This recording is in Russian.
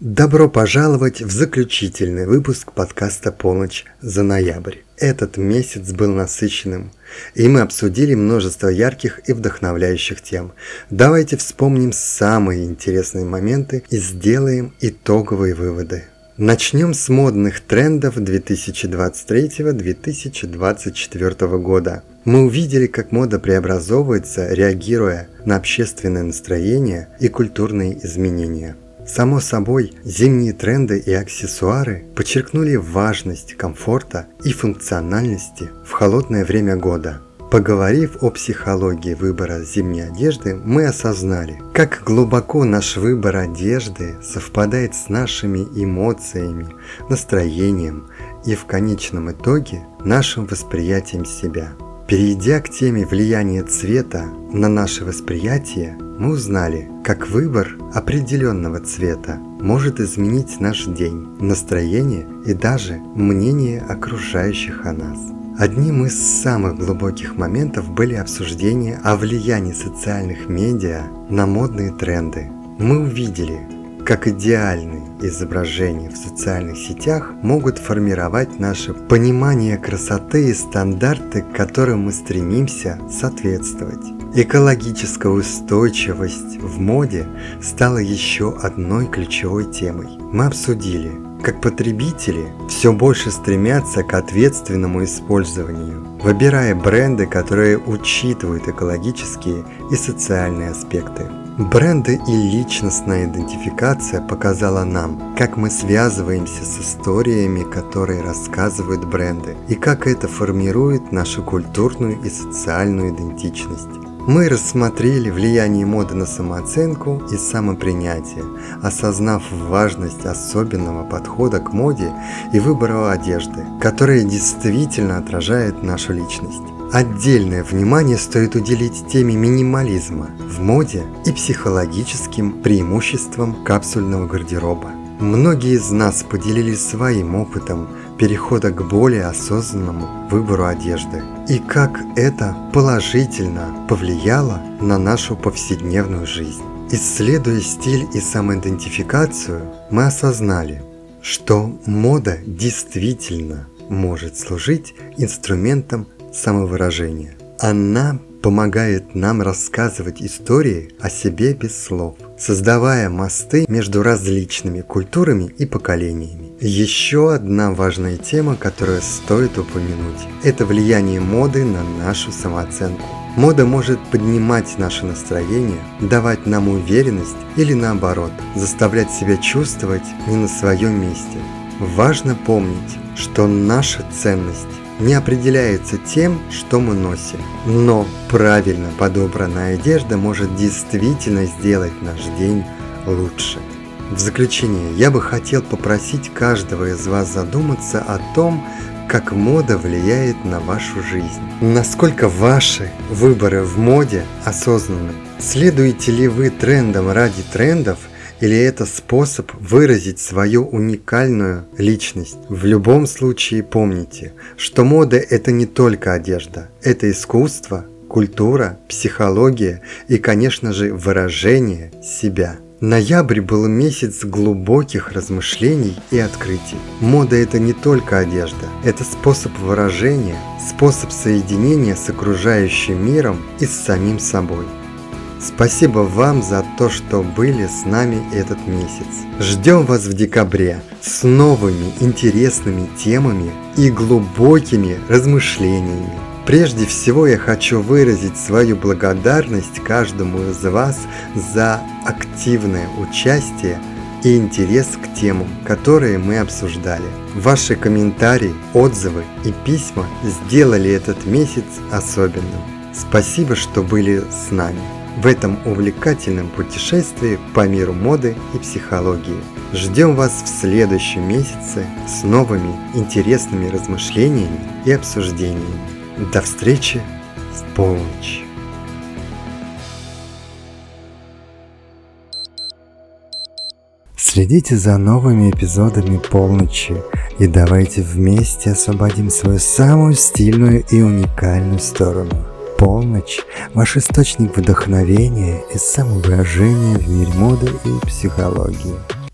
Добро пожаловать в заключительный выпуск подкаста «Полночь за ноябрь». Этот месяц был насыщенным, и мы обсудили множество ярких и вдохновляющих тем. Давайте вспомним самые интересные моменты и сделаем итоговые выводы. Начнем с модных трендов 2023-2024 года. Мы увидели, как мода преобразовывается, реагируя на общественное настроение и культурные изменения – Само собой, зимние тренды и аксессуары подчеркнули важность комфорта и функциональности в холодное время года. Поговорив о психологии выбора зимней одежды, мы осознали, как глубоко наш выбор одежды совпадает с нашими эмоциями, настроением и в конечном итоге нашим восприятием себя. Перейдя к теме влияния цвета на наше восприятие, мы узнали, как выбор определенного цвета может изменить наш день, настроение и даже мнение окружающих о нас. Одним из самых глубоких моментов были обсуждения о влиянии социальных медиа на модные тренды. Мы увидели, как идеальные изображения в социальных сетях могут формировать наше понимание красоты и стандарты, к которым мы стремимся соответствовать. Экологическая устойчивость в моде стала еще одной ключевой темой. Мы обсудили, как потребители все больше стремятся к ответственному использованию, выбирая бренды, которые учитывают экологические и социальные аспекты. Бренды и личностная идентификация показала нам, как мы связываемся с историями, которые рассказывают бренды, и как это формирует нашу культурную и социальную идентичность. Мы рассмотрели влияние моды на самооценку и самопринятие, осознав важность особенного подхода к моде и выбора одежды, которая действительно отражает нашу личность. Отдельное внимание стоит уделить теме минимализма в моде и психологическим преимуществам капсульного гардероба. Многие из нас поделились своим опытом перехода к более осознанному выбору одежды и как это положительно повлияло на нашу повседневную жизнь. Исследуя стиль и самоидентификацию, мы осознали, что мода действительно может служить инструментом самовыражения. Она помогает нам рассказывать истории о себе без слов, создавая мосты между различными культурами и поколениями. Еще одна важная тема, которую стоит упомянуть, это влияние моды на нашу самооценку. Мода может поднимать наше настроение, давать нам уверенность или наоборот, заставлять себя чувствовать не на своем месте. Важно помнить, что наша ценность не определяется тем, что мы носим. Но правильно подобранная одежда может действительно сделать наш день лучше. В заключение я бы хотел попросить каждого из вас задуматься о том, как мода влияет на вашу жизнь. Насколько ваши выборы в моде осознанны? Следуете ли вы трендам ради трендов – или это способ выразить свою уникальную личность. В любом случае помните, что мода это не только одежда, это искусство, культура, психология и, конечно же, выражение себя. Ноябрь был месяц глубоких размышлений и открытий. Мода – это не только одежда, это способ выражения, способ соединения с окружающим миром и с самим собой. Спасибо вам за то, что были с нами этот месяц. Ждем вас в декабре с новыми интересными темами и глубокими размышлениями. Прежде всего я хочу выразить свою благодарность каждому из вас за активное участие и интерес к темам, которые мы обсуждали. Ваши комментарии, отзывы и письма сделали этот месяц особенным. Спасибо, что были с нами в этом увлекательном путешествии по миру моды и психологии. Ждем вас в следующем месяце с новыми интересными размышлениями и обсуждениями. До встречи в полночь! Следите за новыми эпизодами полночи и давайте вместе освободим свою самую стильную и уникальную сторону – Полночь – ваш источник вдохновения и самовыражения в мире моды и психологии.